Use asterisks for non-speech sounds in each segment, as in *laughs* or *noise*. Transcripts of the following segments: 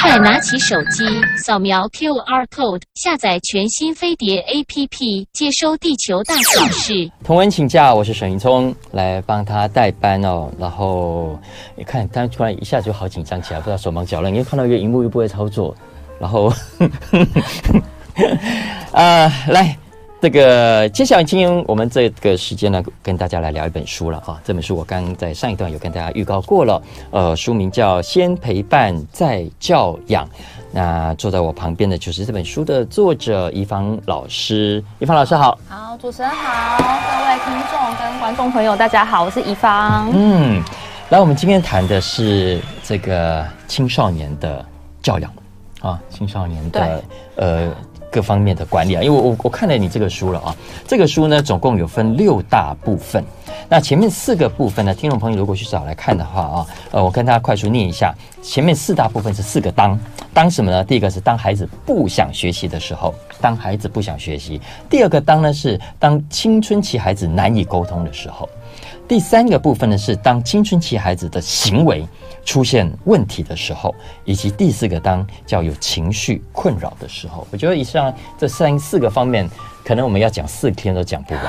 快拿起手机，扫描 QR code，下载全新飞碟 APP，接收地球大小事。同文请假，我是沈云聪，来帮他代班哦。然后你看，他突然一下就好紧张起来，不知道手忙脚乱，因为看到一个荧幕又不会操作。然后，*laughs* 啊，来。这个接下来，今天我们这个时间呢，跟大家来聊一本书了哈。这本书我刚刚在上一段有跟大家预告过了，呃，书名叫《先陪伴再教养》。那坐在我旁边的就是这本书的作者怡芳老师。怡芳老师好，好，主持人好，各位听众跟观众朋友大家好，我是怡芳。嗯，来，我们今天谈的是这个青少年的教养啊，青少年的呃。各方面的管理啊，因为我我看了你这个书了啊，这个书呢总共有分六大部分，那前面四个部分呢，听众朋友如果去找来看的话啊，呃，我跟大家快速念一下，前面四大部分是四个当，当什么呢？第一个是当孩子不想学习的时候，当孩子不想学习；第二个当呢是当青春期孩子难以沟通的时候；第三个部分呢是当青春期孩子的行为。出现问题的时候，以及第四个当叫有情绪困扰的时候，我觉得以上这三四个方面，可能我们要讲四天都讲不完。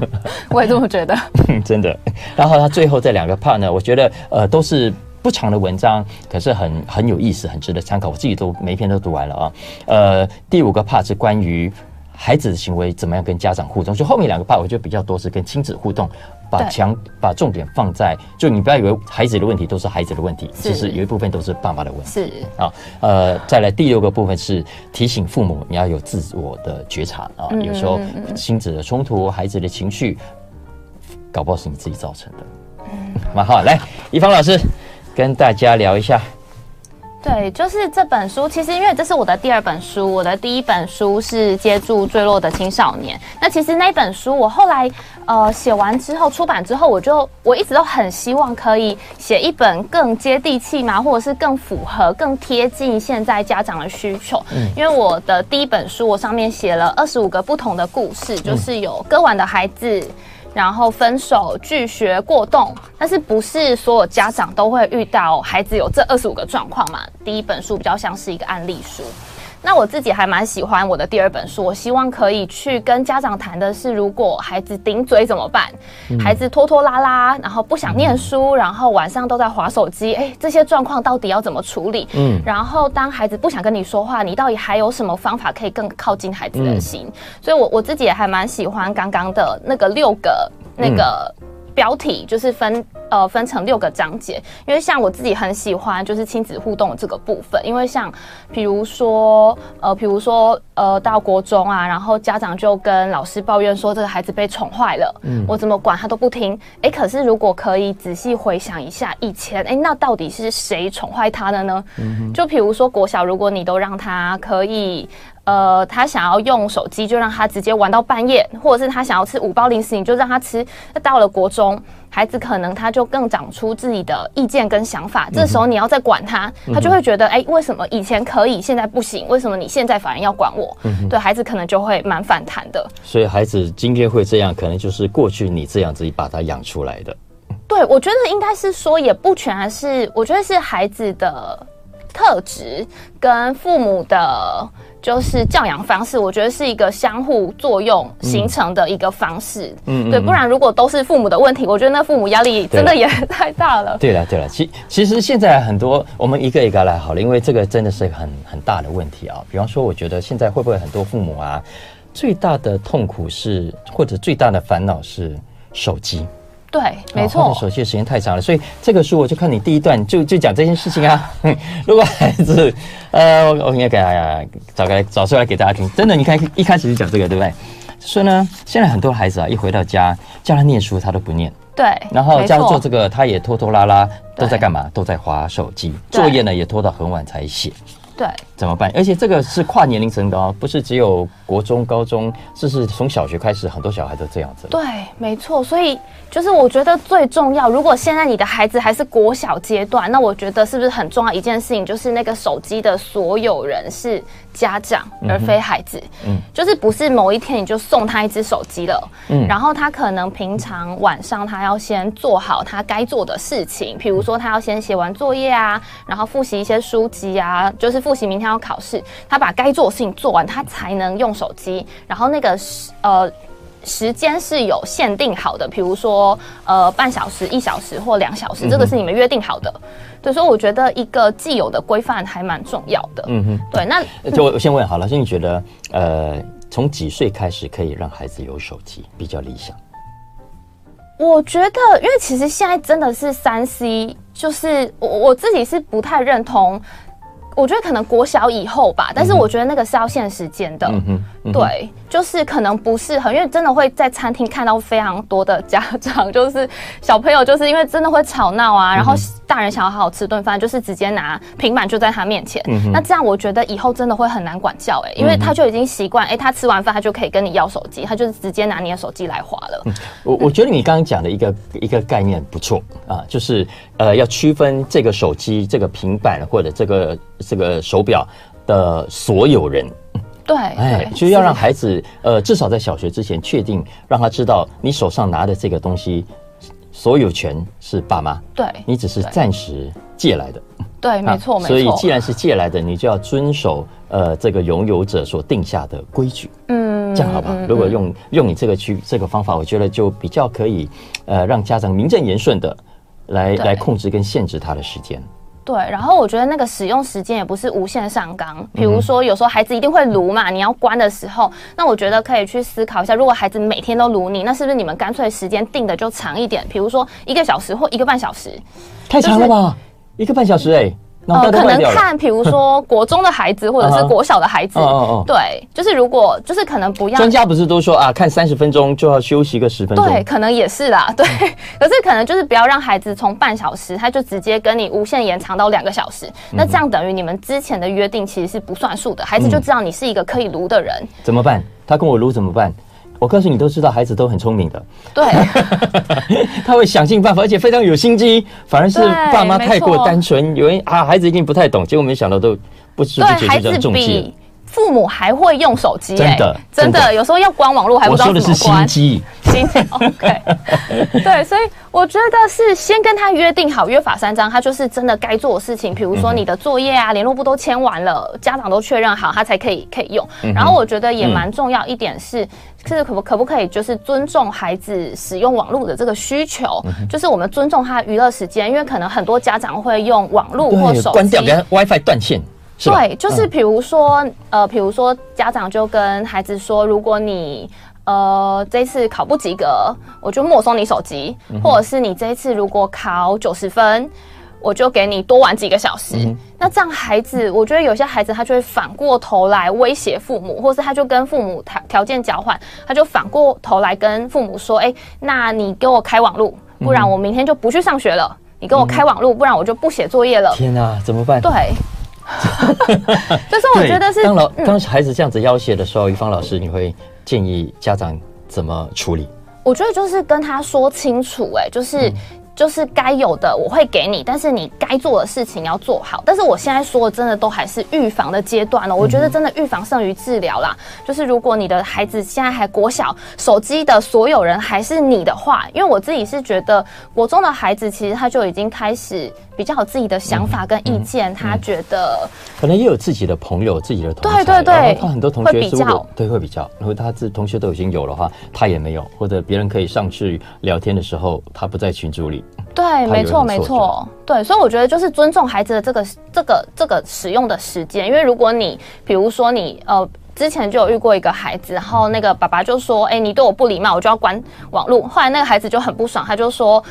*laughs* 我也这么觉得，真的。然后他最后这两个 part 呢，我觉得呃都是不长的文章，可是很很有意思，很值得参考。我自己都每一篇都读完了啊。呃，第五个 part 是关于孩子的行为怎么样跟家长互动，就后面两个 part 我觉得比较多是跟亲子互动。把强把重点放在，就你不要以为孩子的问题都是孩子的问题，其实有一部分都是爸妈的问题。是啊，呃，再来第六个部分是提醒父母你要有自我的觉察啊，有时候亲子的冲突、孩子的情绪，搞不好是你自己造成的。嗯，蛮 *laughs* 好，来，一芳老师跟大家聊一下。对，就是这本书。其实因为这是我的第二本书，我的第一本书是《接住坠落的青少年》。那其实那本书我后来呃写完之后出版之后，我就我一直都很希望可以写一本更接地气嘛，或者是更符合、更贴近现在家长的需求。嗯，因为我的第一本书我上面写了二十五个不同的故事，就是有割腕的孩子。然后分手、拒学、过动，但是不是所有家长都会遇到孩子有这二十五个状况嘛？第一本书比较像是一个案例书。那我自己还蛮喜欢我的第二本书，我希望可以去跟家长谈的是，如果孩子顶嘴怎么办？嗯、孩子拖拖拉拉，然后不想念书，嗯、然后晚上都在划手机，哎，这些状况到底要怎么处理？嗯，然后当孩子不想跟你说话，你到底还有什么方法可以更靠近孩子的心？嗯、所以我我自己也还蛮喜欢刚刚的那个六个那个。嗯标题就是分呃分成六个章节，因为像我自己很喜欢就是亲子互动的这个部分，因为像比如说呃比如说呃到国中啊，然后家长就跟老师抱怨说这个孩子被宠坏了，嗯，我怎么管他都不听，哎，可是如果可以仔细回想一下以前，哎，那到底是谁宠坏他的呢？嗯，就比如说国小，如果你都让他可以。呃，他想要用手机，就让他直接玩到半夜，或者是他想要吃五包零食，你就让他吃。那到了国中，孩子可能他就更长出自己的意见跟想法，这时候你要再管他，他就会觉得，哎、欸，为什么以前可以，现在不行？为什么你现在反而要管我？对孩子可能就会蛮反弹的。所以孩子今天会这样，可能就是过去你这样子把他养出来的。对，我觉得应该是说，也不全是，我觉得是孩子的特质跟父母的。就是教养方式，我觉得是一个相互作用形成的一个方式。嗯，对，不然如果都是父母的问题，我觉得那父母压力真的也 *laughs* 太大了。对了，对了，其其实现在很多我们一个一个来好了，因为这个真的是很很大的问题啊。比方说，我觉得现在会不会很多父母啊，最大的痛苦是或者最大的烦恼是手机。对，没错。哦、手机的时间太长了，所以这个书我就看你第一段就就讲这件事情啊。*laughs* 如果孩子，呃，我我应该给大家找个找出来给大家听。真的，你看一开始就讲这个，对不对？所以呢，现在很多孩子啊，一回到家叫他念书，他都不念。对。然后叫他做这个，他也拖拖拉拉，都在干嘛？都在划手机。作业呢，也拖到很晚才写。对，怎么办？而且这个是跨年龄层的哦，不是只有国中、高中，这是从小学开始，很多小孩都这样子。对，没错。所以就是我觉得最重要，如果现在你的孩子还是国小阶段，那我觉得是不是很重要一件事情，就是那个手机的所有人是家长，而非孩子。嗯，就是不是某一天你就送他一只手机了，嗯，然后他可能平常晚上他要先做好他该做的事情，比如说他要先写完作业啊，然后复习一些书籍啊，就是复习明天。要考试，他把该做的事情做完，他才能用手机。然后那个时呃时间是有限定好的，比如说呃半小时、一小时或两小时，这个是你们约定好的。对，所以我觉得一个既有的规范还蛮重要的。嗯哼，对。那就我先问好了，所以你觉得呃从几岁开始可以让孩子有手机比较理想？我觉得，因为其实现在真的是三 C，就是我我自己是不太认同。我觉得可能国小以后吧，但是我觉得那个是要限时间的，嗯哼嗯、对，就是可能不适合，因为真的会在餐厅看到非常多的家长，就是小朋友就是因为真的会吵闹啊，嗯、然后大人想要好好吃顿饭，就是直接拿平板就在他面前，嗯、那这样我觉得以后真的会很难管教哎、欸，因为他就已经习惯，哎，他吃完饭他就可以跟你要手机，他就是直接拿你的手机来划了。嗯、我我觉得你刚刚讲的一个一个概念不错啊，就是呃要区分这个手机、这个平板或者这个。这个手表的所有人，对，哎，就要让孩子，呃，至少在小学之前确定，让他知道你手上拿的这个东西，所有权是爸妈，对，你只是暂时借来的，对，没错，没错。所以既然是借来的，你就要遵守呃这个拥有者所定下的规矩，嗯，这样好不好？如果用用你这个去这个方法，我觉得就比较可以，呃，让家长名正言顺的来来控制跟限制他的时间。对，然后我觉得那个使用时间也不是无限上纲。比如说，有时候孩子一定会撸嘛，你要关的时候，那我觉得可以去思考一下，如果孩子每天都撸你，那是不是你们干脆时间定的就长一点？比如说一个小时或一个半小时，太长了吧？一个半小时哎。呃，可能看，比如说 *laughs* 国中的孩子或者是国小的孩子，对，就是如果就是可能不要。专家不是都说啊，看三十分钟就要休息个十分钟？对，可能也是啦，*laughs* 对。可是可能就是不要让孩子从半小时，他就直接跟你无限延长到两个小时，那这样等于你们之前的约定其实是不算数的，孩子就知道你是一个可以撸的人。怎么办？他跟我撸怎么办？我告诉你，都知道孩子都很聪明的，对，*laughs* 他会想尽办法，而且非常有心机。反而是爸妈太过单纯，以为啊孩子一定不太懂，结果没想到都不知不觉就中计了。父母还会用手机、欸，真的，真的，有时候要关网络还不知道怎么关。心机，心机。*laughs* OK，对，所以我觉得是先跟他约定好，约法三章，他就是真的该做的事情。比如说你的作业啊，联络簿都签完了，家长都确认好，他才可以可以用。然后我觉得也蛮重要一点是，是可不可不可以就是尊重孩子使用网络的这个需求，就是我们尊重他娱乐时间，因为可能很多家长会用网络或手机关掉，给他 WiFi 断线。对，就是比如说，嗯、呃，比如说家长就跟孩子说，如果你呃这次考不及格，我就没收你手机，嗯、或者是你这一次如果考九十分，我就给你多玩几个小时。嗯、那这样孩子，我觉得有些孩子他就会反过头来威胁父母，或是他就跟父母条条件交换，他就反过头来跟父母说，哎，那你给我开网路，不然我明天就不去上学了。嗯、你给我开网路，不然我就不写作业了。天哪，怎么办？对。*laughs* 就是我觉得是当老当孩子这样子要挟的时候，于芳老师，你会建议家长怎么处理？我觉得就是跟他说清楚，哎，就是。就是该有的我会给你，但是你该做的事情要做好。但是我现在说的真的都还是预防的阶段了。我觉得真的预防胜于治疗啦。就是如果你的孩子现在还国小，手机的所有人还是你的话，因为我自己是觉得国中的孩子其实他就已经开始比较有自己的想法跟意见，他觉得可能也有自己的朋友、自己的同学。对对对，他很多同学会比较，对，会比较。如果他自同学都已经有的话，他也没有，或者别人可以上去聊天的时候，他不在群组里。对，没错，没错，对，所以我觉得就是尊重孩子的这个、这个、这个使用的时间，因为如果你，比如说你，呃，之前就有遇过一个孩子，然后那个爸爸就说，哎，你对我不礼貌，我就要关网络。后来那个孩子就很不爽，他就说。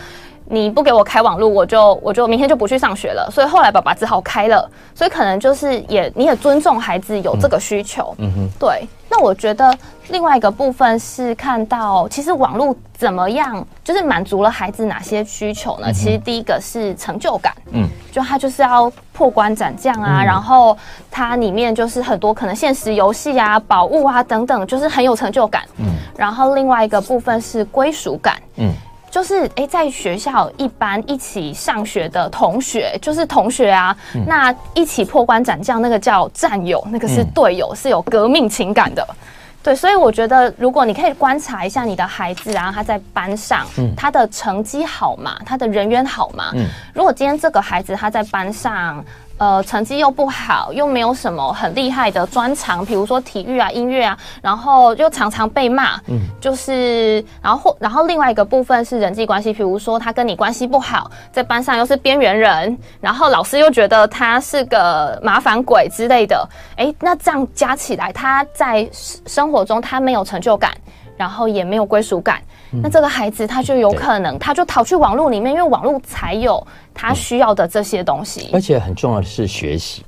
你不给我开网络，我就我就明天就不去上学了。所以后来爸爸只好开了。所以可能就是也你也尊重孩子有这个需求。嗯哼，对。那我觉得另外一个部分是看到，其实网络怎么样，就是满足了孩子哪些需求呢？嗯、其实第一个是成就感，嗯，就他就是要破关斩将啊，嗯、然后它里面就是很多可能现实游戏啊、宝物啊等等，就是很有成就感，嗯。然后另外一个部分是归属感，嗯。就是诶，在学校一般一起上学的同学，就是同学啊，嗯、那一起破关斩将，那个叫战友，那个是队友，嗯、是有革命情感的。对，所以我觉得，如果你可以观察一下你的孩子啊，他在班上，嗯、他的成绩好吗？他的人缘好吗？嗯、如果今天这个孩子他在班上。呃，成绩又不好，又没有什么很厉害的专长，比如说体育啊、音乐啊，然后又常常被骂，嗯，就是，然后或然后另外一个部分是人际关系，比如说他跟你关系不好，在班上又是边缘人，然后老师又觉得他是个麻烦鬼之类的，诶，那这样加起来，他在生活中他没有成就感，然后也没有归属感。那这个孩子他就有可能，他就逃去网络里面，因为网络才有他需要的这些东西。而且很重要的是学习，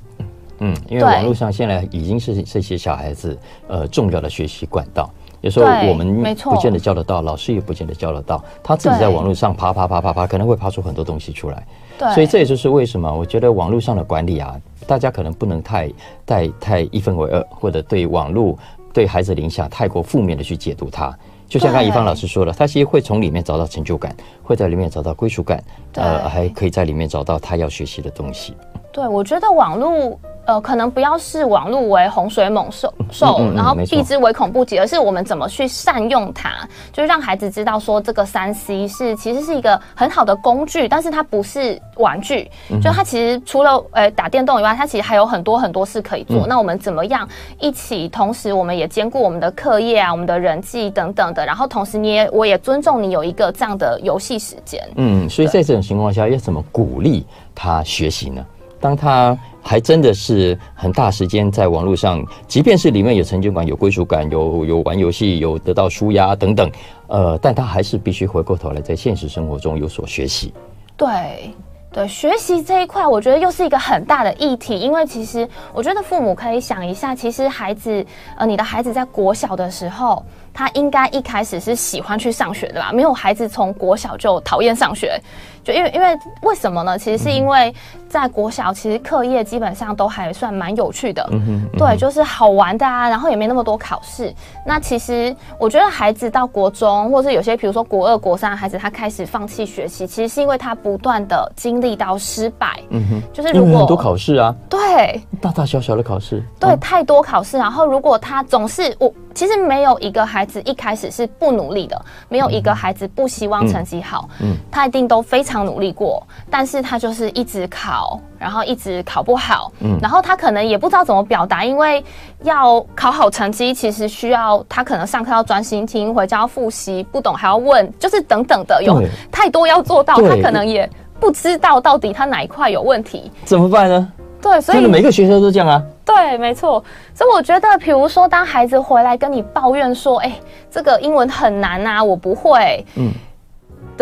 嗯，因为网络上现在已经是这些小孩子呃重要的学习管道。有时候我们不见得教得到，老师也不见得教得到，他自己在网络上爬爬爬爬爬，可能会爬出很多东西出来。对，所以这也就是为什么我觉得网络上的管理啊，大家可能不能太太太一分为二，或者对网络对孩子的影响太过负面的去解读它。就像刚刚宜芳老师说了，他其实会从里面找到成就感，会在里面找到归属感，呃，还可以在里面找到他要学习的东西。对，我觉得网络。呃，可能不要视网络为洪水猛兽，兽、嗯，嗯嗯、然后避之唯恐不及，而是我们怎么去善用它，就是让孩子知道说，这个三 C 是其实是一个很好的工具，但是它不是玩具，就它其实除了呃打电动以外，它其实还有很多很多事可以做。嗯、那我们怎么样一起，同时我们也兼顾我们的课业啊，我们的人际等等的，然后同时你也我也尊重你有一个这样的游戏时间。嗯，所以在这种情况下，要怎么鼓励他学习呢？当他还真的是很大时间在网络上，即便是里面有成就感、有归属感、有有玩游戏、有得到舒压等等，呃，但他还是必须回过头来在现实生活中有所学习。对对，学习这一块，我觉得又是一个很大的议题，因为其实我觉得父母可以想一下，其实孩子，呃，你的孩子在国小的时候。他应该一开始是喜欢去上学的吧？没有孩子从国小就讨厌上学，就因为因为为什么呢？其实是因为在国小，其实课业基本上都还算蛮有趣的，嗯嗯、对，就是好玩的啊，然后也没那么多考试。那其实我觉得孩子到国中，或是有些比如说国二、国三的孩子，他开始放弃学习，其实是因为他不断的经历到失败，嗯哼，就是如果很多考试啊，对，大大小小的考试，对，嗯、太多考试，然后如果他总是我。其实没有一个孩子一开始是不努力的，没有一个孩子不希望成绩好，嗯，嗯，他一定都非常努力过，但是他就是一直考，然后一直考不好，嗯，然后他可能也不知道怎么表达，因为要考好成绩，其实需要他可能上课要专心听，回家要复习，不懂还要问，就是等等的，有太多要做到，他可能也不知道到底他哪一块有问题，怎么办呢？对，所以每个学生都这样啊。对，没错。所以我觉得，比如说，当孩子回来跟你抱怨说：“哎，这个英文很难啊，我不会。”嗯，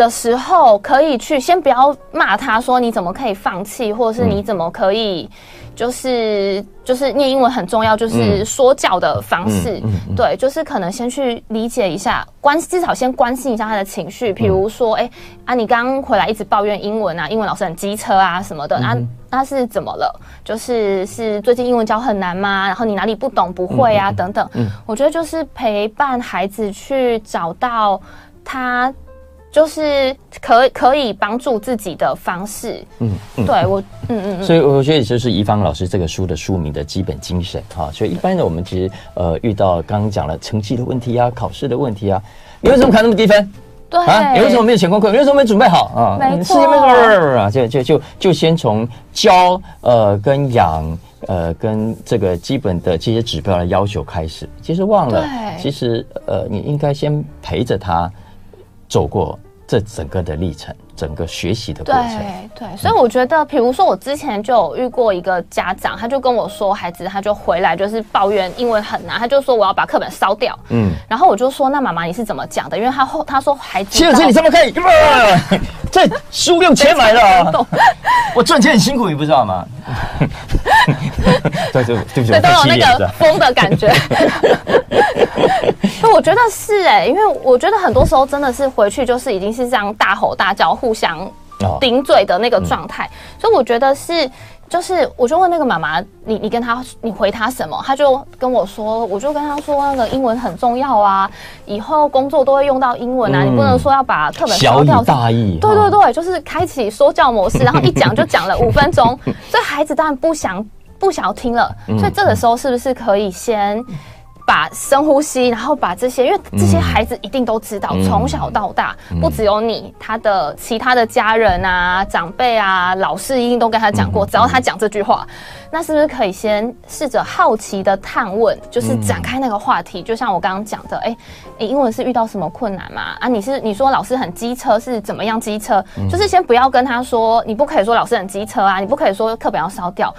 的时候，可以去先不要骂他说：“你怎么可以放弃？”或者是“你怎么可以？”就是就是念英文很重要，就是说教的方式。对，就是可能先去理解一下，关至少先关心一下他的情绪。比如说，哎、嗯、啊，你刚回来一直抱怨英文啊，英文老师很机车啊什么的，那、嗯、那是怎么了？就是是最近英文教很难吗？然后你哪里不懂不会啊？等等。嗯，我觉得就是陪伴孩子去找到他。就是可可以帮助自己的方式，嗯，嗯对我，嗯嗯，所以我觉得就是怡芳老师这个书的书名的基本精神哈。所以一般的我们其实呃遇到刚刚讲了成绩的问题啊，考试的问题啊，你为什么考那么低分？对啊，你为什么没有前功课？你为什么没准备好啊？没错错，啊，就就就就先从教呃跟养呃跟这个基本的这些指标的要求开始，其实忘了，对其实呃你应该先陪着他。走过这整个的历程，整个学习的过程。对对，所以我觉得，比如说我之前就有遇过一个家长，他就跟我说，孩子他就回来就是抱怨英文很难，他就说我要把课本烧掉。嗯，然后我就说，那妈妈你是怎么讲的？因为他后他说孩子，七二七你怎么可以？这书用钱买的，我赚钱很辛苦，你不知道吗？对对对，对，都有那个疯的感觉。*laughs* 那我觉得是哎、欸，因为我觉得很多时候真的是回去就是已经是这样大吼大叫、互相顶嘴的那个状态，所以我觉得是。就是，我就问那个妈妈，你你跟他，你回他什么？他就跟我说，我就跟他说，那个英文很重要啊，以后工作都会用到英文啊，嗯、你不能说要把课本烧掉。小大意。对对对，就是开启说教模式，*laughs* 然后一讲就讲了五分钟，所以孩子当然不想不想要听了，所以这个时候是不是可以先？把深呼吸，然后把这些，因为这些孩子一定都知道，从、嗯、小到大，不只有你，他的其他的家人啊、长辈啊、老师一定都跟他讲过，只要他讲这句话，那是不是可以先试着好奇的探问，就是展开那个话题？就像我刚刚讲的，哎，你英文是遇到什么困难吗？啊，你是你说老师很机车是怎么样机车？就是先不要跟他说，你不可以说老师很机车啊，你不可以说课本要烧掉。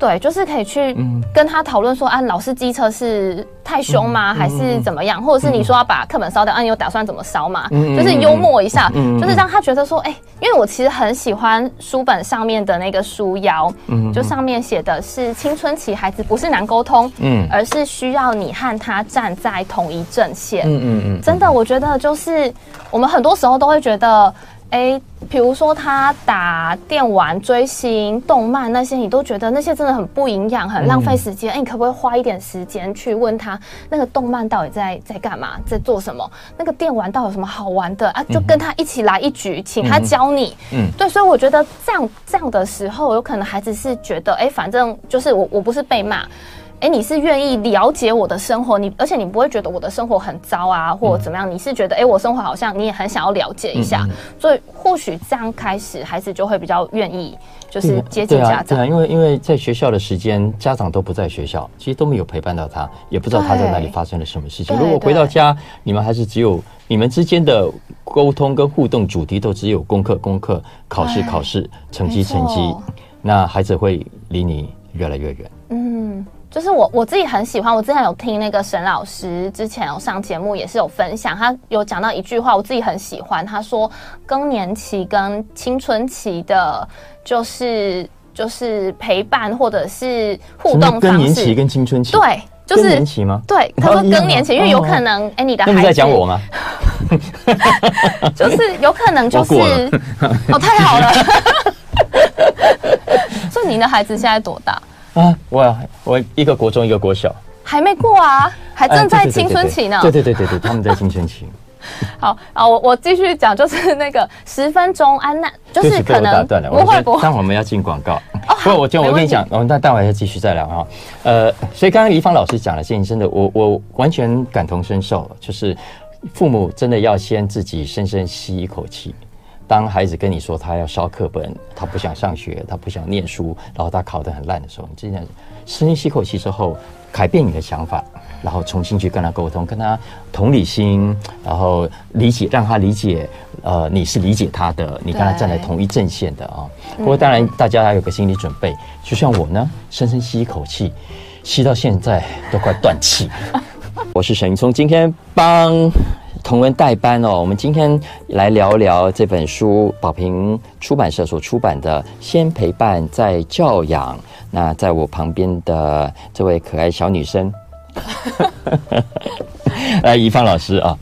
对，就是可以去跟他讨论说，啊，老师机车是太凶吗？还是怎么样？或者是你说要把课本烧掉，啊，你有打算怎么烧吗？就是幽默一下，就是让他觉得说，哎，因为我其实很喜欢书本上面的那个书腰，就上面写的是青春期孩子不是难沟通，嗯，而是需要你和他站在同一阵线，嗯嗯嗯，真的，我觉得就是我们很多时候都会觉得。哎，比如说他打电玩、追星、动漫那些，你都觉得那些真的很不营养，很浪费时间。哎、嗯，你可不可以花一点时间去问他，那个动漫到底在在干嘛，在做什么？那个电玩到底有什么好玩的啊？就跟他一起来一局，请他教你。嗯，对，所以我觉得这样这样的时候，有可能孩子是觉得，哎，反正就是我我不是被骂。哎，你是愿意了解我的生活，你而且你不会觉得我的生活很糟啊，或者怎么样？你是觉得，哎，我生活好像你也很想要了解一下，所以或许这样开始，孩子就会比较愿意，就是接近家长。对啊，因为因为在学校的时间，家长都不在学校，其实都没有陪伴到他，也不知道他在哪里发生了什么事情。如果回到家，你们还是只有你们之间的沟通跟互动主题都只有功课、功课、考试、考试、成绩、成绩，那孩子会离你越来越远。嗯。就是我我自己很喜欢，我之前有听那个沈老师之前有上节目，也是有分享，他有讲到一句话，我自己很喜欢。他说，更年期跟青春期的，就是就是陪伴或者是互动方式。更年期跟青春期？对，就是更年期吗？对，他说更年期，因为有可能，哎、欸，你的孩子在讲我吗？*laughs* 就是有可能就是哦，太好了。所以您的孩子现在多大？啊，我我一个国中，一个国小，还没过啊，还正在青春期呢。对对对对对，他们在青春期。*laughs* 好啊，我我继续讲，就是那个十分钟安娜，就是可能不会不会。但我们要进广告。不，我就我跟你讲，我们待待会要继续再聊啊。呃，所以刚刚怡芳老师讲了，建议真的，我我完全感同身受，就是父母真的要先自己深深吸一口气。当孩子跟你说他要烧课本，他不想上学，他不想念书，然后他考得很烂的时候，你这样深吸口气之后，改变你的想法，然后重新去跟他沟通，跟他同理心，然后理解，让他理解，呃，你是理解他的，你跟他站在同一阵线的啊。不过当然，大家要有个心理准备，就像我呢，深深吸一口气，吸到现在都快断气。*laughs* 我是沈云聪，今天帮。同文代班哦，我们今天来聊聊这本书，宝瓶出版社所出版的《先陪伴再教养》。那在我旁边的这位可爱小女生，*laughs* 来，怡芳老师啊，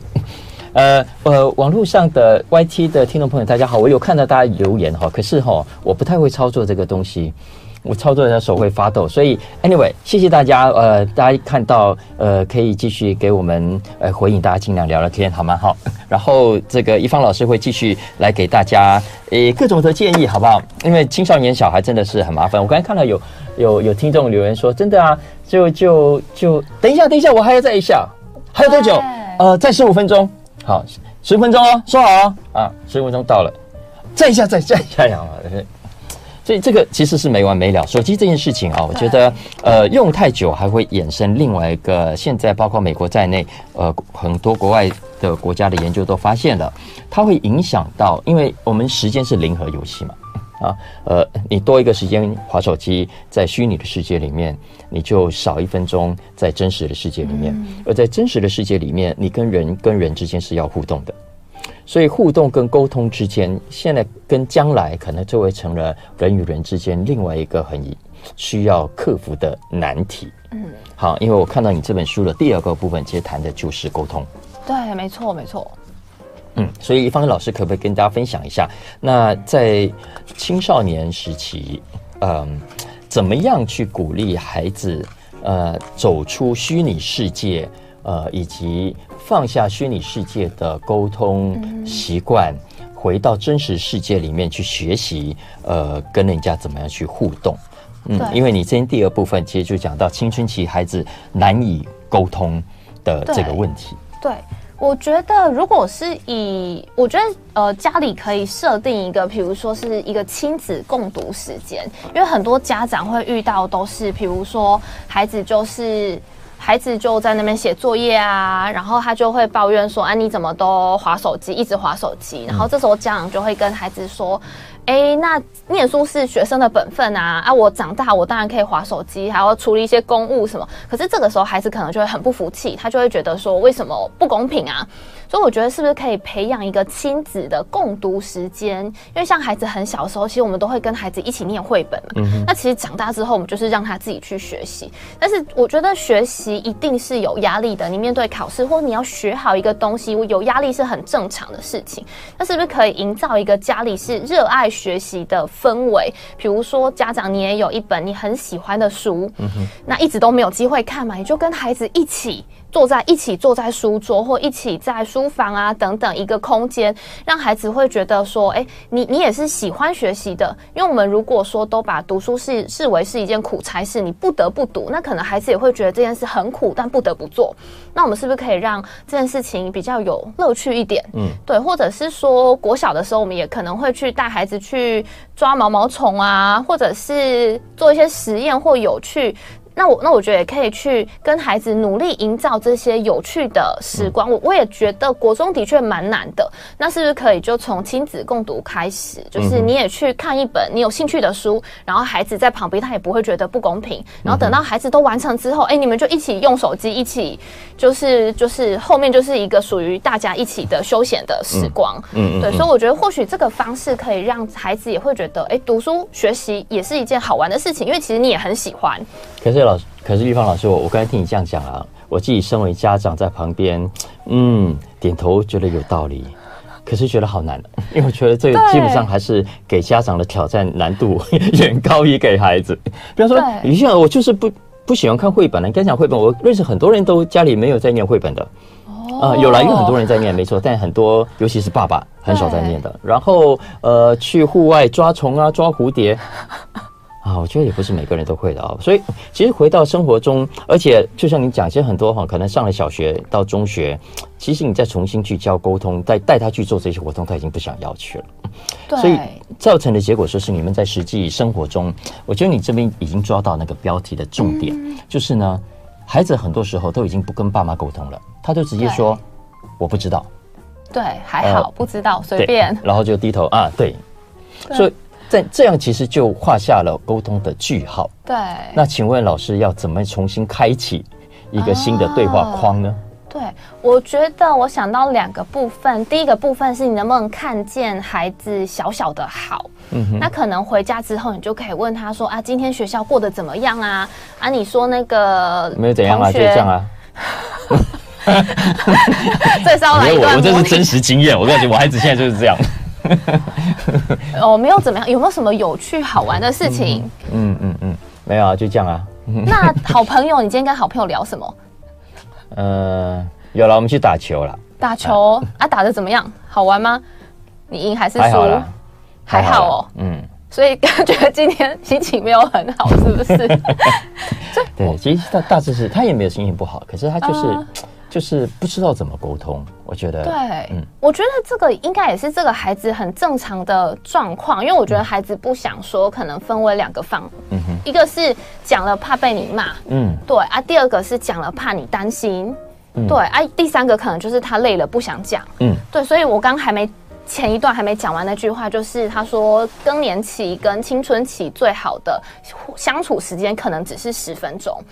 呃呃，网络上的 YT 的听众朋友，大家好，我有看到大家留言哈，可是哈，我不太会操作这个东西。我操作的手会发抖，所以 anyway，谢谢大家。呃，大家看到呃，可以继续给我们呃回应，大家尽量聊聊天，好吗？好。*laughs* 然后这个一方老师会继续来给大家诶各种的建议，好不好？因为青少年小孩真的是很麻烦。我刚才看到有有有听众留言说，真的啊，就就就等一下，等一下，我还要再一下，还有多久？呃，再十五分钟。好，十分钟哦，说好哦。啊，十五分钟到了，再一下，再再一下呀。所以这个其实是没完没了。手机这件事情啊，我觉得呃用太久还会衍生另外一个。现在包括美国在内，呃很多国外的国家的研究都发现了，它会影响到，因为我们时间是零和游戏嘛，啊呃你多一个时间划手机在虚拟的世界里面，你就少一分钟在真实的世界里面。而在真实的世界里面，你跟人跟人之间是要互动的。所以互动跟沟通之间，现在跟将来可能就会成了人与人之间另外一个很需要克服的难题。嗯，好，因为我看到你这本书的第二个部分，其实谈的就是沟通。对，没错，没错。嗯，所以一方老师可不可以跟大家分享一下，那在青少年时期，嗯，怎么样去鼓励孩子，呃，走出虚拟世界，呃，以及放下虚拟世界的沟通习惯，嗯、回到真实世界里面去学习，呃，跟人家怎么样去互动？嗯，因为你今天第二部分其实就讲到青春期孩子难以沟通的这个问题。对。对我觉得，如果是以，我觉得，呃，家里可以设定一个，比如说是一个亲子共读时间，因为很多家长会遇到都是，比如说孩子就是孩子就在那边写作业啊，然后他就会抱怨说，啊，你怎么都划手机，一直划手机，然后这时候家长就会跟孩子说。哎，那念书是学生的本分啊！啊，我长大我当然可以划手机，还要处理一些公务什么。可是这个时候孩子可能就会很不服气，他就会觉得说，为什么不公平啊？所以我觉得是不是可以培养一个亲子的共读时间？因为像孩子很小的时候，其实我们都会跟孩子一起念绘本嘛。嗯。那其实长大之后，我们就是让他自己去学习。但是我觉得学习一定是有压力的。你面对考试或你要学好一个东西，有压力是很正常的事情。那是不是可以营造一个家里是热爱学习的氛围？比如说家长你也有一本你很喜欢的书，嗯。那一直都没有机会看嘛，你就跟孩子一起。坐在一起，坐在书桌或一起在书房啊等等一个空间，让孩子会觉得说，哎，你你也是喜欢学习的。因为我们如果说都把读书视视为是一件苦差事，你不得不读，那可能孩子也会觉得这件事很苦，但不得不做。那我们是不是可以让这件事情比较有乐趣一点？嗯，对，或者是说国小的时候，我们也可能会去带孩子去抓毛毛虫啊，或者是做一些实验或有趣。那我那我觉得也可以去跟孩子努力营造这些有趣的时光。我我也觉得国中的确蛮难的。那是不是可以就从亲子共读开始？就是你也去看一本你有兴趣的书，然后孩子在旁边，他也不会觉得不公平。然后等到孩子都完成之后，哎，你们就一起用手机，一起就是就是后面就是一个属于大家一起的休闲的时光。嗯，对。所以我觉得或许这个方式可以让孩子也会觉得，哎，读书学习也是一件好玩的事情，因为其实你也很喜欢。可是。可是玉芳老师，我我刚才听你这样讲啊，我自己身为家长在旁边，嗯，点头觉得有道理，可是觉得好难，因为我觉得这个基本上还是给家长的挑战难度 *laughs* 远高于给孩子。比方说，有些人我就是不不喜欢看绘本，你刚讲绘本，我认识很多人都家里没有在念绘本的，啊、呃，有来有很多人在念，没错，但很多尤其是爸爸很少在念的。然后呃，去户外抓虫啊，抓蝴蝶。啊，我觉得也不是每个人都会的啊，所以其实回到生活中，而且就像你讲，其实很多哈，可能上了小学到中学，其实你再重新去教沟通，再带他去做这些活动，他已经不想要去了。对，所以造成的结果就是你们在实际生活中，我觉得你这边已经抓到那个标题的重点，嗯、就是呢，孩子很多时候都已经不跟爸妈沟通了，他就直接说我不知道，对，还好、呃、不知道，随便，然后就低头啊，对，对所以。在这样其实就画下了沟通的句号。对。那请问老师要怎么重新开启一个新的对话框呢？哦、对，我觉得我想到两个部分。第一个部分是你能不能看见孩子小小的好？嗯哼。那可能回家之后，你就可以问他说：“啊，今天学校过得怎么样啊？啊，你说那个没有怎样啊，就这样啊。”最少来一段。我我这是真实经验，我感觉我孩子现在就是这样。*laughs* 哦，没有怎么样，有没有什么有趣好玩的事情？嗯嗯嗯，没有啊，就这样啊。那好朋友，你今天跟好朋友聊什么？呃，有了，我们去打球了。打球啊，打得怎么样？好玩吗？你赢还是输？还好，哦。嗯，所以感觉今天心情没有很好，是不是？对，其实大大致是他也没有心情不好，可是他就是。就是不知道怎么沟通，我觉得。对，嗯，我觉得这个应该也是这个孩子很正常的状况，因为我觉得孩子不想说，可能分为两个方，嗯哼，一个是讲了怕被你骂，嗯，对啊，第二个是讲了怕你担心，嗯、对啊，第三个可能就是他累了不想讲，嗯，对，所以我刚还没前一段还没讲完那句话，就是他说更年期跟青春期最好的相处时间可能只是十分钟。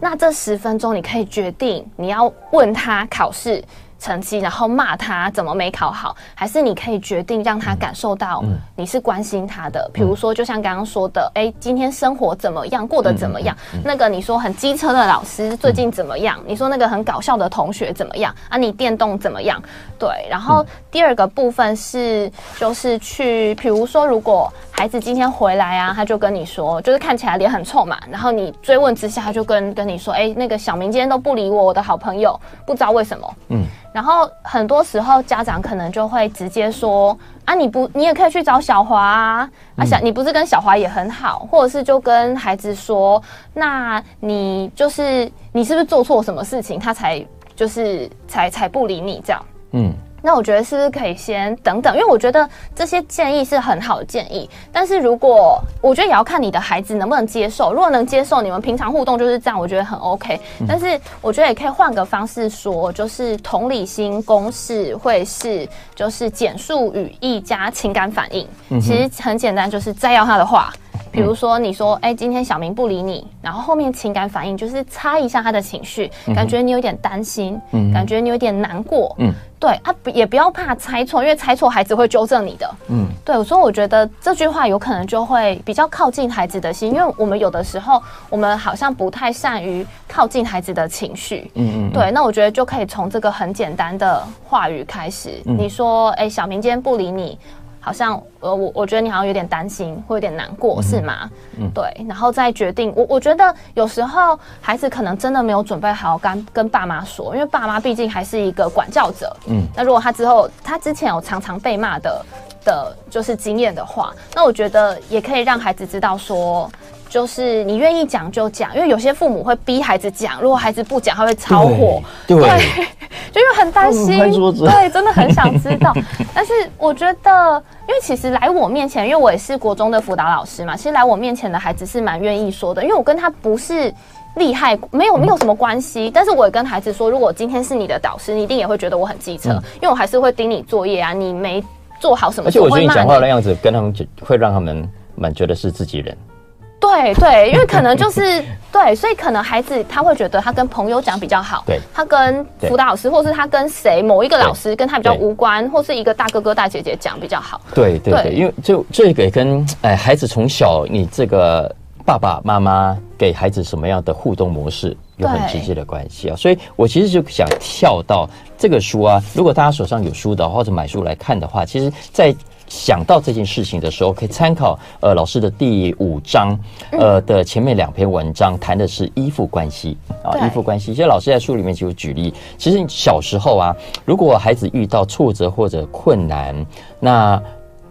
那这十分钟，你可以决定你要问他考试成绩，然后骂他怎么没考好，还是你可以决定让他感受到你是关心他的。比如说，就像刚刚说的，哎，今天生活怎么样，过得怎么样？那个你说很机车的老师最近怎么样？你说那个很搞笑的同学怎么样？啊，你电动怎么样？对。然后第二个部分是，就是去，比如说，如果孩子今天回来啊，他就跟你说，就是看起来脸很臭嘛，然后你追问之下，他就跟跟你说，哎，那个小明今天都不理我，我的好朋友，不知道为什么。嗯。然后很多时候家长可能就会直接说啊，你不，你也可以去找小华啊，啊小，你不是跟小华也很好，或者是就跟孩子说，那你就是你是不是做错什么事情，他才就是才才不理你这样，嗯。那我觉得是不是可以先等等？因为我觉得这些建议是很好的建议，但是如果我觉得也要看你的孩子能不能接受。如果能接受，你们平常互动就是这样，我觉得很 OK。但是我觉得也可以换个方式说，就是同理心公式会是就是简述语义加情感反应，其实很简单，就是再要他的话。比如说，你说，哎，今天小明不理你，然后后面情感反应就是猜一下他的情绪，感觉你有点担心，嗯，感觉你有点难过，嗯，对啊，也不要怕猜错，因为猜错孩子会纠正你的，嗯，对，所以我觉得这句话有可能就会比较靠近孩子的心，因为我们有的时候我们好像不太善于靠近孩子的情绪，嗯嗯，对，那我觉得就可以从这个很简单的话语开始，你说，哎，小明今天不理你。好像呃，我我觉得你好像有点担心，会有点难过，嗯、是吗？嗯，对，然后再决定。我我觉得有时候孩子可能真的没有准备好跟跟爸妈说，因为爸妈毕竟还是一个管教者。嗯，那如果他之后他之前有常常被骂的的，就是经验的话，那我觉得也可以让孩子知道说。就是你愿意讲就讲，因为有些父母会逼孩子讲，如果孩子不讲，他会超火。对，对 *laughs* 就因为很担心，对，真的很想知道。*laughs* 但是我觉得，因为其实来我面前，因为我也是国中的辅导老师嘛，其实来我面前的孩子是蛮愿意说的，因为我跟他不是厉害，没有没有什么关系。但是我也跟孩子说，如果今天是你的导师，你一定也会觉得我很机车，嗯、因为我还是会盯你作业啊，你没做好什么，而且我觉得你讲话的样子跟他们会让他们蛮觉得是自己人。对对，因为可能就是对，所以可能孩子他会觉得他跟朋友讲比较好，对，他跟辅导老师，或是他跟谁某一个老师跟他比较无关，或是一个大哥哥大姐姐讲比较好。对对对，因为就这个也跟哎孩子从小你这个爸爸妈妈给孩子什么样的互动模式有很直接的关系啊，所以我其实就想跳到这个书啊，如果大家手上有书的或者买书来看的话，其实，在。想到这件事情的时候，可以参考呃老师的第五章，呃的前面两篇文章，谈的是依附关系啊，依附关系。其实老师在书里面就有举例，其实小时候啊，如果孩子遇到挫折或者困难，那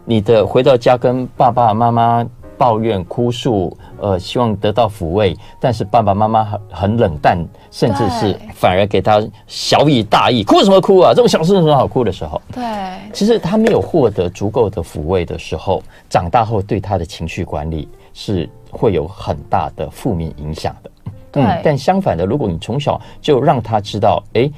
你的回到家跟爸爸妈妈。抱怨、哭诉，呃，希望得到抚慰，但是爸爸妈妈很很冷淡，甚至是反而给他小以大意，哭什么哭啊？这种小事有什么好哭的时候？对，其实他没有获得足够的抚慰的时候，长大后对他的情绪管理是会有很大的负面影响的。对，嗯，但相反的，如果你从小就让他知道，诶，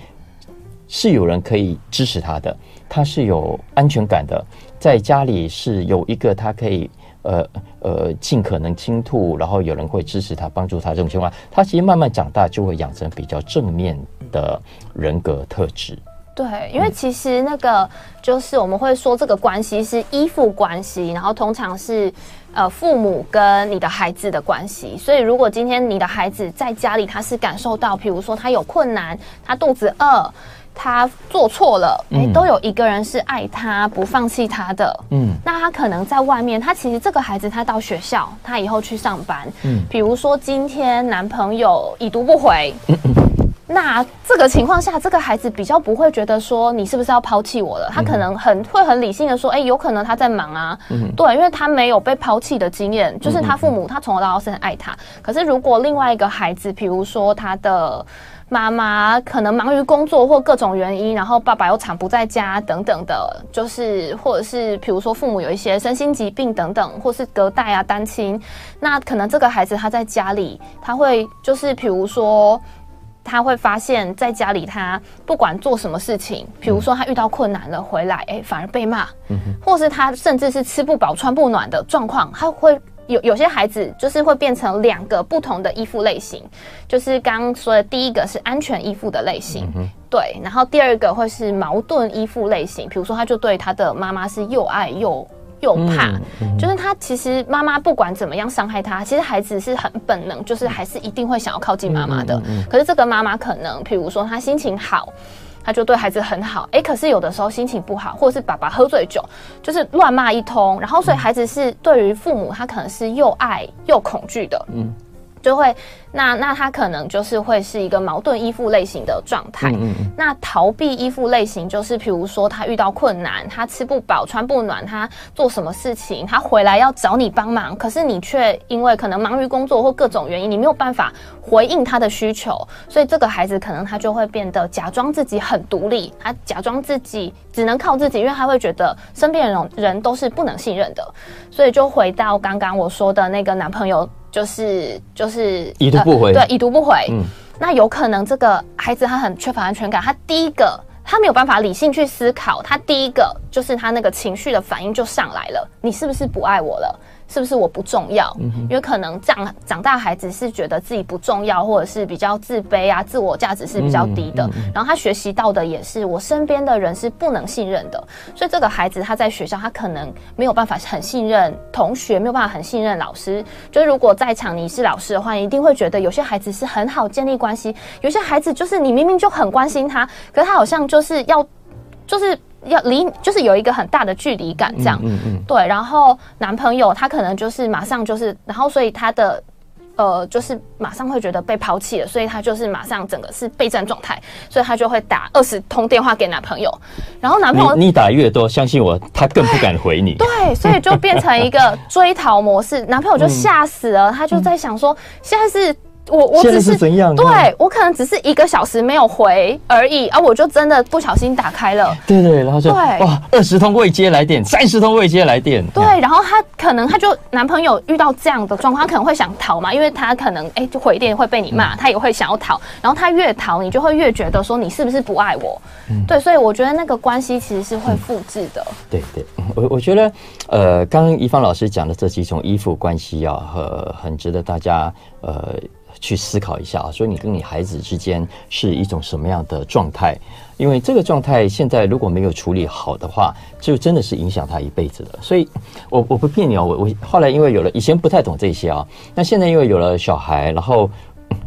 是有人可以支持他的，他是有安全感的，在家里是有一个他可以。呃呃，尽可能倾吐，然后有人会支持他、帮助他，这种情况，他其实慢慢长大就会养成比较正面的人格特质。对，因为其实那个就是我们会说这个关系是依附关系，然后通常是呃父母跟你的孩子的关系。所以如果今天你的孩子在家里，他是感受到，比如说他有困难，他肚子饿。他做错了，哎，都有一个人是爱他、不放弃他的。嗯，那他可能在外面，他其实这个孩子，他到学校，他以后去上班，嗯，比如说今天男朋友已读不回，嗯嗯，那这个情况下，这个孩子比较不会觉得说你是不是要抛弃我了？他可能很会很理性的说，哎，有可能他在忙啊，嗯，对，因为他没有被抛弃的经验，就是他父母他从小到大是很爱他。可是如果另外一个孩子，比如说他的。妈妈可能忙于工作或各种原因，然后爸爸又常不在家等等的，就是或者是比如说父母有一些身心疾病等等，或是隔代啊单亲，那可能这个孩子他在家里，他会就是比如说他会发现在家里他不管做什么事情，比如说他遇到困难了回来，哎，反而被骂，或是他甚至是吃不饱穿不暖的状况，他会。有有些孩子就是会变成两个不同的依附类型，就是刚刚说的第一个是安全依附的类型，对，然后第二个会是矛盾依附类型，比如说他就对他的妈妈是又爱又又怕，嗯嗯、就是他其实妈妈不管怎么样伤害他，其实孩子是很本能，就是还是一定会想要靠近妈妈的。嗯嗯嗯、可是这个妈妈可能，比如说她心情好，他就对孩子很好，哎，可是有的时候心情不好，或者是爸爸喝醉酒，就是乱骂一通，然后所以孩子是对于父母他可能是又爱又恐惧的，嗯，就会。那那他可能就是会是一个矛盾依附类型的状态。嗯嗯。那逃避依附类型就是，比如说他遇到困难，他吃不饱穿不暖，他做什么事情，他回来要找你帮忙，可是你却因为可能忙于工作或各种原因，你没有办法回应他的需求，所以这个孩子可能他就会变得假装自己很独立，他假装自己只能靠自己，因为他会觉得身边人人都是不能信任的，所以就回到刚刚我说的那个男朋友，就是就是已读。不回对，已读不回。嗯，那有可能这个孩子他很缺乏安全感，他第一个他没有办法理性去思考，他第一个就是他那个情绪的反应就上来了，你是不是不爱我了？是不是我不重要？嗯、因为可能长长大孩子是觉得自己不重要，或者是比较自卑啊，自我价值是比较低的。嗯嗯、然后他学习到的也是我身边的人是不能信任的，所以这个孩子他在学校他可能没有办法很信任同学，没有办法很信任老师。就如果在场你是老师的话，你一定会觉得有些孩子是很好建立关系，有些孩子就是你明明就很关心他，可是他好像就是要就是。要离就是有一个很大的距离感，这样，嗯嗯，嗯对。然后男朋友他可能就是马上就是，然后所以他的呃就是马上会觉得被抛弃了，所以他就是马上整个是备战状态，所以他就会打二十通电话给男朋友。然后男朋友你，你打越多，相信我，他更不敢回你。对，对，所以就变成一个追逃模式，男朋友就吓死了，他就在想说现在是。我我只是，是怎样？对，我可能只是一个小时没有回而已，而、啊、我就真的不小心打开了。对对，然后就对哇，二十通未接来电，三十通未接来电。对，然后他可能他就男朋友遇到这样的状况，他可能会想逃嘛，因为他可能哎、欸、就回电会被你骂，嗯、他也会想要逃。然后他越逃，你就会越觉得说你是不是不爱我？嗯，对，所以我觉得那个关系其实是会复制的。嗯、对对，我我觉得呃，刚刚宜芳老师讲的这几种依附关系啊，和很值得大家呃。去思考一下啊，所以你跟你孩子之间是一种什么样的状态？因为这个状态现在如果没有处理好的话，就真的是影响他一辈子的。所以我，我不骗你哦，我我后来因为有了，以前不太懂这些啊，那现在因为有了小孩，然后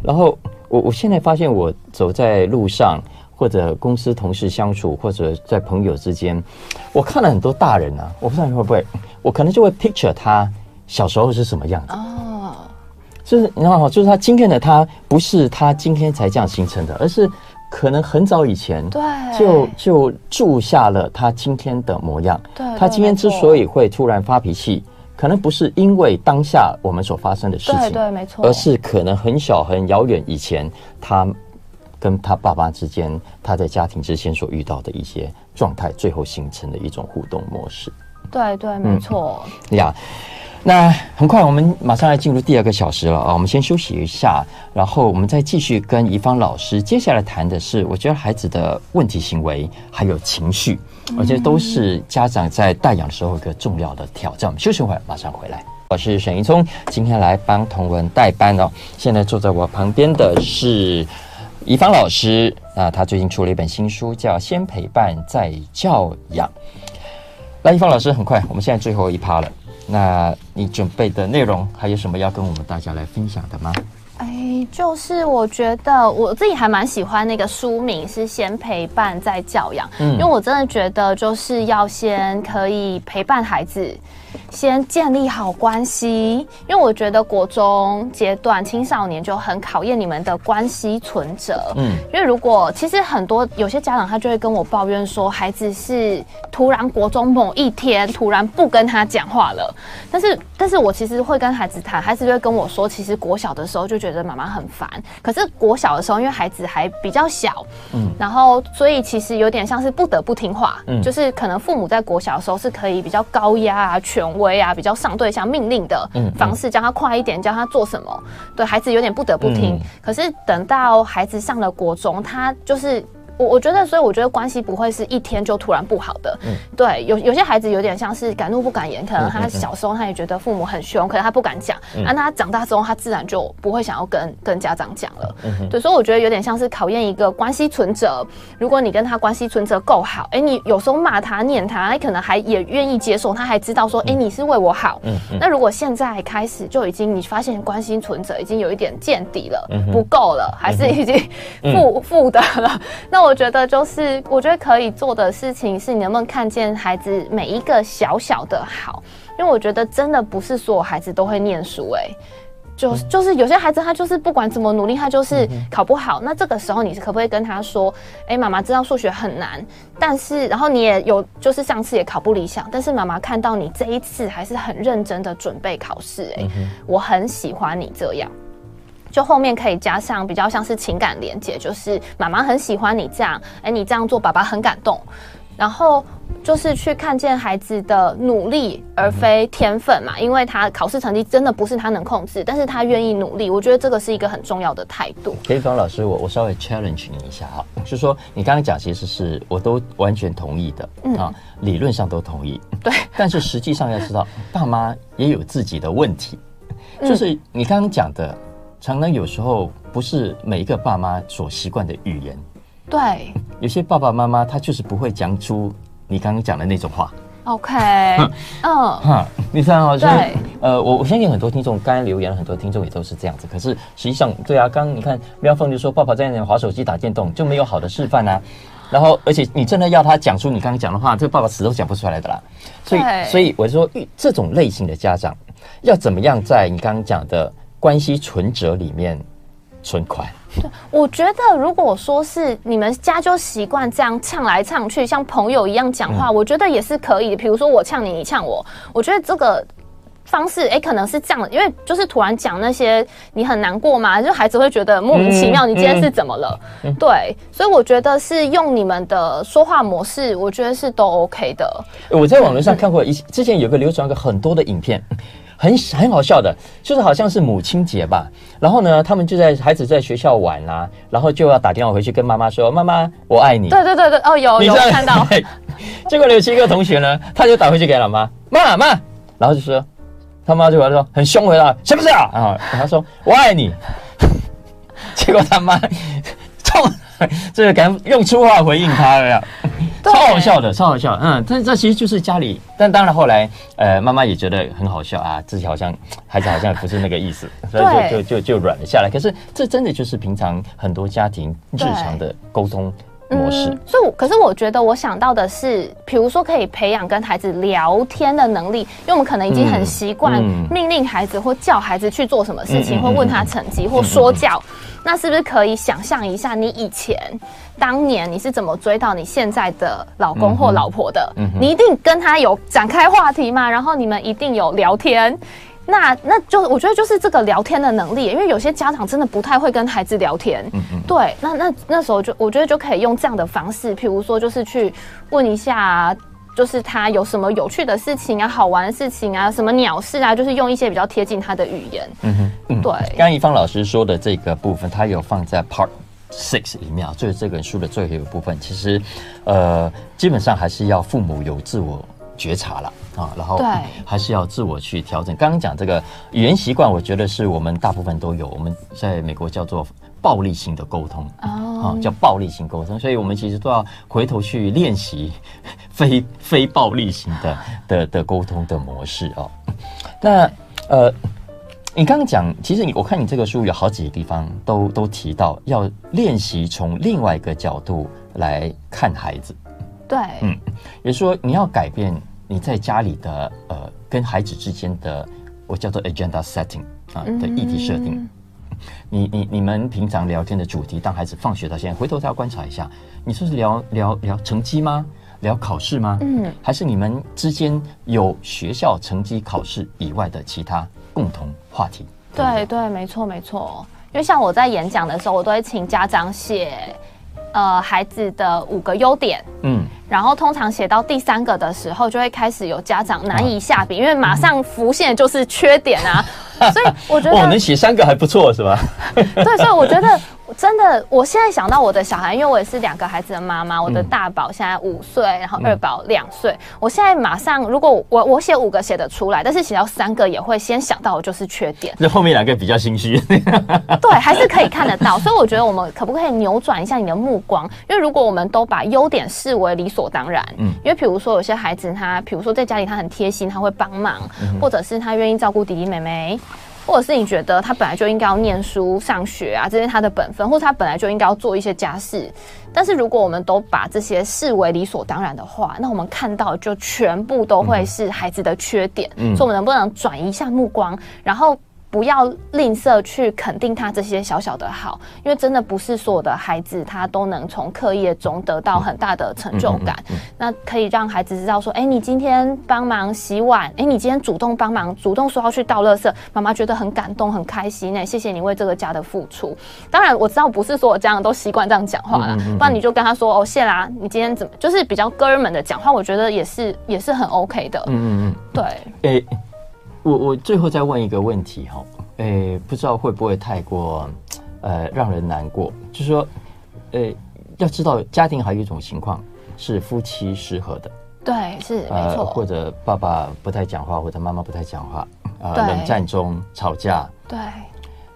然后我我现在发现，我走在路上或者公司同事相处，或者在朋友之间，我看了很多大人啊，我不知道你会不会，我可能就会 picture 他小时候是什么样子。就是你知道就是他今天的他不是他今天才这样形成的，而是可能很早以前对就就铸下了他今天的模样。对，他今天之所以会突然发脾气，可能不是因为当下我们所发生的事情，对对没错，而是可能很小很遥远以前他跟他爸爸之间，他在家庭之间所遇到的一些状态，最后形成的一种互动模式。对对没错，呀。那很快，我们马上来进入第二个小时了啊！我们先休息一下，然后我们再继续跟怡芳老师接下来谈的是，我觉得孩子的问题行为还有情绪，我觉得都是家长在带养的时候一个重要的挑战。我们休息会儿，马上回来。我是沈一聪，今天来帮童文代班哦。现在坐在我旁边的是怡芳老师，那他最近出了一本新书，叫《先陪伴再教养》。来，怡芳老师，很快，我们现在最后一趴了。那你准备的内容还有什么要跟我们大家来分享的吗？哎，就是我觉得我自己还蛮喜欢那个书名是“先陪伴再教养”，嗯，因为我真的觉得就是要先可以陪伴孩子。先建立好关系，因为我觉得国中阶段青少年就很考验你们的关系存折。嗯，因为如果其实很多有些家长他就会跟我抱怨说，孩子是突然国中某一天突然不跟他讲话了。但是，但是我其实会跟孩子谈，孩子就会跟我说，其实国小的时候就觉得妈妈很烦。可是国小的时候，因为孩子还比较小，嗯，然后所以其实有点像是不得不听话。嗯，就是可能父母在国小的时候是可以比较高压啊，权威啊，比较上对下命令的方式，叫他快一点，叫他做什么，对孩子有点不得不听。可是等到孩子上了国中，他就是我我觉得，所以我觉得关系不会是一天就突然不好的。嗯，对，有有些孩子有点像是敢怒不敢言，可能他小时候他也觉得父母很凶，可是他不敢讲。嗯，那他长大之后，他自然就不会想要跟跟家长讲了。嗯，对，所以我觉得有点像是考验一个关系存折。如果你跟他关系存折够好，哎，你有时候骂他、念他，他可能还也愿意接受，他还知道说，哎，你是为我好。嗯，那如果现在开始就已经你发现关系存折已经有一点见底了，不够了，还是已经负负的了，那我。觉得就是，我觉得可以做的事情是，你能不能看见孩子每一个小小的好？因为我觉得真的不是所有孩子都会念书，哎，就就是有些孩子他就是不管怎么努力，他就是考不好。那这个时候你是可不可以跟他说，哎，妈妈知道数学很难，但是然后你也有就是上次也考不理想，但是妈妈看到你这一次还是很认真的准备考试，哎，我很喜欢你这样。就后面可以加上比较像是情感连接，就是妈妈很喜欢你这样，哎、欸，你这样做，爸爸很感动。然后就是去看见孩子的努力，而非天分嘛，因为他考试成绩真的不是他能控制，但是他愿意努力，我觉得这个是一个很重要的态度。可以，方老师，我我稍微 challenge 你一下哈，就是说你刚刚讲其实是我都完全同意的，嗯啊，理论上都同意，对，但是实际上要知道，爸妈也有自己的问题，就是你刚刚讲的。常常有时候不是每一个爸妈所习惯的语言，对，有些爸爸妈妈他就是不会讲出你刚刚讲的那种话。OK，*laughs* 嗯，哈，你看哦，就是呃，我我相信很多听众刚才留言，很多听众也都是这样子。可是实际上，对啊，刚你看廖凤就说，爸爸在那划手机打电动就没有好的示范啊。然后，而且你真的要他讲出你刚刚讲的话，这个爸爸死都讲不出来的啦。所以，所以我就说，这种类型的家长要怎么样在你刚刚讲的。关系存折里面存款，对，我觉得如果说是你们家就习惯这样呛来呛去，像朋友一样讲话，嗯、我觉得也是可以的。比如说我呛你，你呛我，我觉得这个方式，哎、欸，可能是这样的，因为就是突然讲那些，你很难过嘛，就孩子会觉得莫名其妙，你今天是怎么了？嗯嗯、对，所以我觉得是用你们的说话模式，我觉得是都 OK 的。我在网络上看过一，之前有个流传个很多的影片。很很好笑的，就是好像是母亲节吧，然后呢，他们就在孩子在学校玩啦、啊，然后就要打电话回去跟妈妈说：“妈妈，我爱你。”对对对对，哦，有有看到。*laughs* 结果有七个同学呢，他就打回去给老妈：“妈妈。”然后就说他妈就回来说很凶回来：“是不是啊？”啊，他说：“我爱你。*laughs* ”结果他妈 *laughs* 冲。这个敢用粗话回应他了呀，超好笑的，超好笑。嗯，这这其实就是家里，但当然后来，呃，妈妈也觉得很好笑啊，自己好像孩子好像不是那个意思，*laughs* 所以就就就就软了下来。可是这真的就是平常很多家庭日常的沟通模式。嗯，所以，可是我觉得我想到的是，比如说可以培养跟孩子聊天的能力，因为我们可能已经很习惯命令孩子或叫孩子去做什么事情，或问他成绩或说教。那是不是可以想象一下，你以前当年你是怎么追到你现在的老公或老婆的？嗯嗯、你一定跟他有展开话题嘛，然后你们一定有聊天。那那就我觉得就是这个聊天的能力，因为有些家长真的不太会跟孩子聊天。嗯嗯、对，那那那时候就我觉得就可以用这样的方式，譬如说就是去问一下。就是他有什么有趣的事情啊，好玩的事情啊，什么鸟事啊，就是用一些比较贴近他的语言。嗯哼，嗯对。刚刚宜芳老师说的这个部分，他有放在 Part Six 里面啊，就是这本书的最后一个部分。其实，呃，基本上还是要父母有自我觉察了啊，然后还是要自我去调整。刚刚讲这个语言习惯，我觉得是我们大部分都有。我们在美国叫做暴力型的沟通啊，叫暴力型沟通，所以我们其实都要回头去练习非非暴力型的 *laughs* 的的沟通的模式哦。那呃，你刚刚讲，其实你我看你这个书有好几个地方都都提到要练习从另外一个角度来看孩子。对，嗯，也就是说你要改变你在家里的呃跟孩子之间的我叫做 agenda setting 啊的议题设定。你你你们平常聊天的主题，当孩子放学到现在，回头再要观察一下，你说是聊聊聊成绩吗？聊考试吗？嗯，还是你们之间有学校成绩考试以外的其他共同话题？对对，对，没错没错。因为像我在演讲的时候，我都会请家长写。呃，孩子的五个优点，嗯，然后通常写到第三个的时候，就会开始有家长难以下笔，啊、因为马上浮现就是缺点啊，*laughs* 所以我觉得，哦，能写三个还不错，是吧？*laughs* 对，所以我觉得真的，我现在想到我的小孩，因为我也是两个孩子的妈妈，我的大宝现在五岁，然后二宝两岁。嗯、我现在马上，如果我我写五个写得出来，但是写到三个也会先想到的就是缺点。那后面两个比较心虚。对，还是可以看得到。所以我觉得我们可不可以扭转一下你的目光？因为如果我们都把优点视为理所当然，嗯，因为比如说有些孩子他，比如说在家里他很贴心，他会帮忙，嗯、或者是他愿意照顾弟弟妹妹。或者是你觉得他本来就应该要念书、上学啊，这是他的本分，或者他本来就应该要做一些家事。但是如果我们都把这些视为理所当然的话，那我们看到就全部都会是孩子的缺点。嗯，所以我们能不能转移一下目光，然后？不要吝啬去肯定他这些小小的好，因为真的不是所有的孩子他都能从课业中得到很大的成就感。嗯嗯嗯嗯、那可以让孩子知道说，哎、欸，你今天帮忙洗碗，哎、欸，你今天主动帮忙，主动说要去倒垃圾，妈妈觉得很感动，很开心呢。谢谢你为这个家的付出。当然我知道不是所有家长都习惯这样讲话啦，不然你就跟他说，哦，谢啦，你今天怎么，就是比较哥们的讲话，我觉得也是也是很 OK 的。嗯嗯嗯，对。欸我我最后再问一个问题哈，诶，不知道会不会太过，呃，让人难过？就是说，诶，要知道家庭还有一种情况是夫妻失和的，对，是没错，或者爸爸不太讲话，或者妈妈不太讲话，啊、呃，冷战中吵架，对。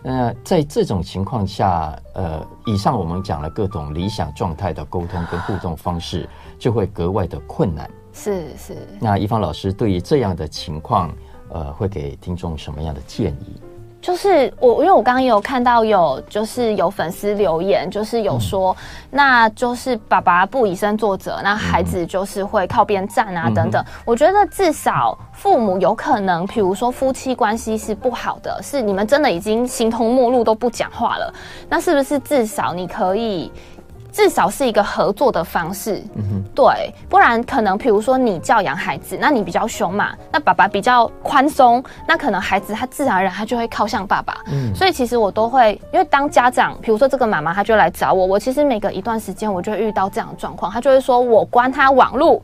那在这种情况下，呃，以上我们讲了各种理想状态的沟通跟互动方式，就会格外的困难。是是。那宜芳老师对于这样的情况，呃，会给听众什么样的建议？就是我，因为我刚刚有看到有，就是有粉丝留言，就是有说，嗯、那就是爸爸不以身作则，那孩子就是会靠边站啊，等等。嗯、我觉得至少父母有可能，比如说夫妻关系是不好的，是你们真的已经形同陌路都不讲话了，那是不是至少你可以？至少是一个合作的方式，对，不然可能，比如说你教养孩子，那你比较凶嘛，那爸爸比较宽松，那可能孩子他自然而然他就会靠向爸爸，嗯，所以其实我都会，因为当家长，比如说这个妈妈她就来找我，我其实每隔一段时间我就会遇到这样的状况，她就会说我关他网路，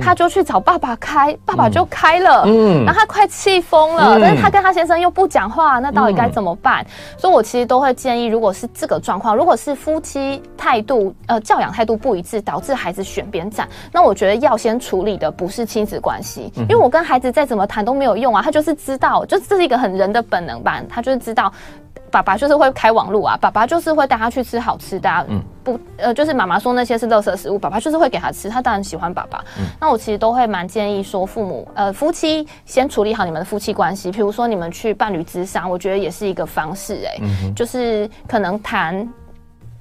她就去找爸爸开，爸爸就开了，嗯，然后他快气疯了，但是他跟他先生又不讲话，那到底该怎么办？所以我其实都会建议，如果是这个状况，如果是夫妻态度。呃，教养态度不一致，导致孩子选边站。那我觉得要先处理的不是亲子关系，因为我跟孩子再怎么谈都没有用啊。他就是知道，就这是一个很人的本能吧。他就是知道，爸爸就是会开网路啊，爸爸就是会带他去吃好吃的、啊。嗯，不，呃，就是妈妈说那些是垃圾食物，爸爸就是会给他吃。他当然喜欢爸爸。嗯，那我其实都会蛮建议说，父母呃夫妻先处理好你们的夫妻关系。比如说你们去伴侣之商，我觉得也是一个方式、欸。哎、嗯，就是可能谈。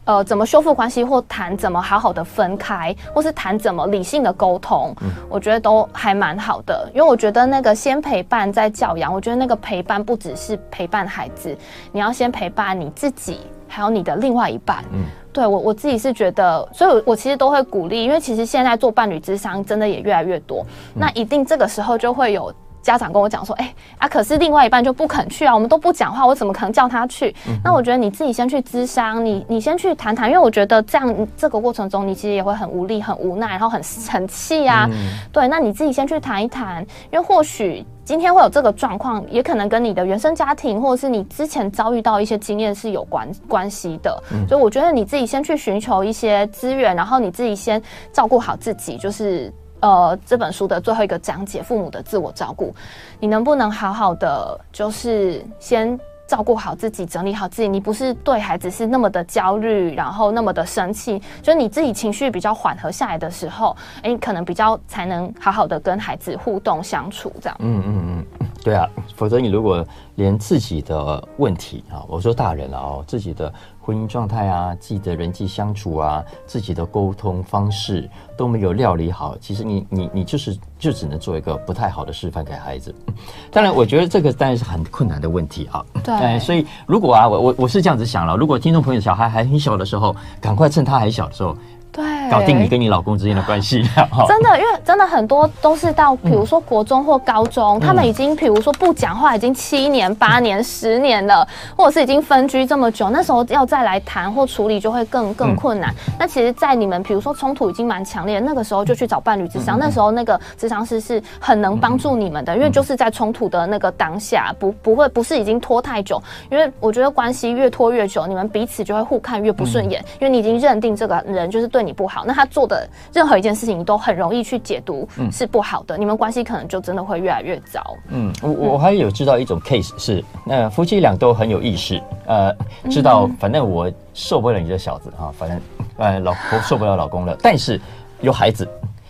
呃，怎么修复关系，或谈怎么好好的分开，或是谈怎么理性的沟通，嗯、我觉得都还蛮好的。因为我觉得那个先陪伴再教养，我觉得那个陪伴不只是陪伴孩子，你要先陪伴你自己，还有你的另外一半。嗯，对我我自己是觉得，所以我，我其实都会鼓励，因为其实现在做伴侣之商真的也越来越多，嗯、那一定这个时候就会有。家长跟我讲说：“哎、欸、啊，可是另外一半就不肯去啊，我们都不讲话，我怎么可能叫他去？嗯、那我觉得你自己先去咨商，你你先去谈谈，因为我觉得这样这个过程中，你其实也会很无力、很无奈，然后很很气啊。嗯、对，那你自己先去谈一谈，因为或许今天会有这个状况，也可能跟你的原生家庭或者是你之前遭遇到一些经验是有关关系的。嗯、所以我觉得你自己先去寻求一些资源，然后你自己先照顾好自己，就是。”呃，这本书的最后一个讲解，父母的自我照顾，你能不能好好的，就是先照顾好自己，整理好自己？你不是对孩子是那么的焦虑，然后那么的生气，就是你自己情绪比较缓和下来的时候，哎，你可能比较才能好好的跟孩子互动相处，这样。嗯嗯嗯，*laughs* 对啊，否则你如果连自己的问题啊，我说大人了哦，自己的。婚姻状态啊，自己的人际相处啊，自己的沟通方式都没有料理好，其实你你你就是就只能做一个不太好的示范给孩子。*laughs* 当然，我觉得这个当然是很困难的问题啊。对，所以如果啊，我我我是这样子想了，如果听众朋友小孩还很小的时候，赶快趁他还小的时候。对，搞定你跟你老公之间的关系。*laughs* 真的，因为真的很多都是到，比如说国中或高中，嗯、他们已经，比如说不讲话已经七年、八年、十年了，或者是已经分居这么久，那时候要再来谈或处理就会更更困难。嗯、那其实，在你们比如说冲突已经蛮强烈，那个时候就去找伴侣之商，嗯、那时候那个智商师是很能帮助你们的，因为就是在冲突的那个当下，不不会不是已经拖太久，因为我觉得关系越拖越久，你们彼此就会互看越不顺眼，因为你已经认定这个人就是对你不好，那他做的任何一件事情，你都很容易去解读是不好的，你们关系可能就真的会越来越糟。嗯，我我还有知道一种 case 是，那夫妻俩都很有意识，呃，知道反正我受不了你这小子啊，反正呃老婆受不了老公了，*laughs* 但是有孩子，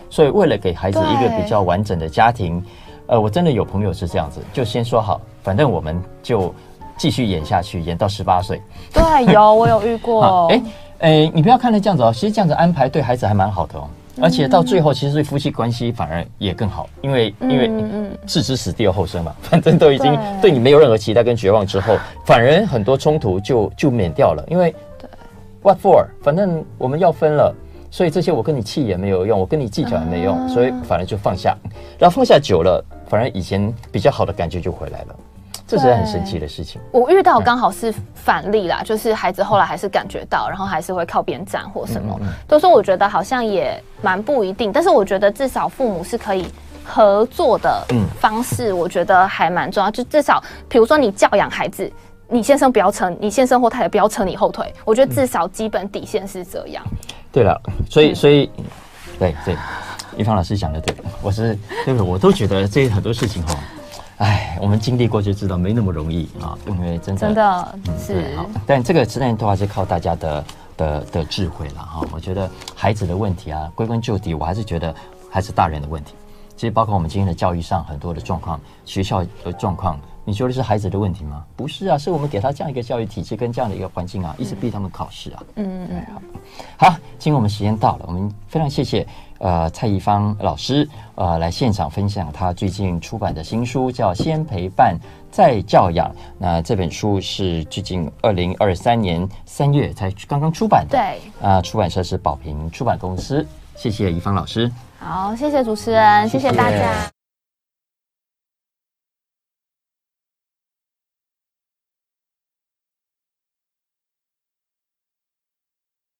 所以为了给孩子一个比较完整的家庭，呃，我真的有朋友是这样子，就先说好，反正我们就继续演下去，演到十八岁。对，有我有遇过。*laughs* 哎哎，你不要看他这样子哦，其实这样子安排对孩子还蛮好的哦。而且到最后，其实对夫妻关系反而也更好，因为因为置之死地而后生嘛，*laughs* 反正都已经对你没有任何期待跟绝望之后，*laughs* 反而很多冲突就就免掉了。因为，what for？反正我们要分了，所以这些我跟你气也没有用，我跟你计较也没用，所以反而就放下。然后放下久了，反而以前比较好的感觉就回来了。这是很神奇的事情。我遇到刚好是反例啦，就是孩子后来还是感觉到，然后还是会靠边站或什么，都说我觉得好像也蛮不一定。但是我觉得至少父母是可以合作的方式，我觉得还蛮重要。就至少，比如说你教养孩子，你先生不要扯，你先生或太太不要扯你后腿。我觉得至少基本底线是这样。对了，所以所以，对对，一方老师讲的对，我是对不对？我都觉得这很多事情哈。哎，我们经历过就知道没那么容易啊，因为真的真的是好，但这个实在都还是靠大家的的的智慧了哈。我觉得孩子的问题啊，归根究底，我还是觉得还是大人的问题。其实包括我们今天的教育上很多的状况，学校的状况。你说的是孩子的问题吗？不是啊，是我们给他这样一个教育体制跟这样的一个环境啊，一直逼他们考试啊。嗯嗯嗯。好，今天我们时间到了，我们非常谢谢呃蔡宜芳老师呃来现场分享他最近出版的新书，叫《先陪伴再教养》。那这本书是最近二零二三年三月才刚刚出版的。对。啊，出版社是宝瓶出版公司。谢谢宜芳老师。好，谢谢主持人，谢谢大家。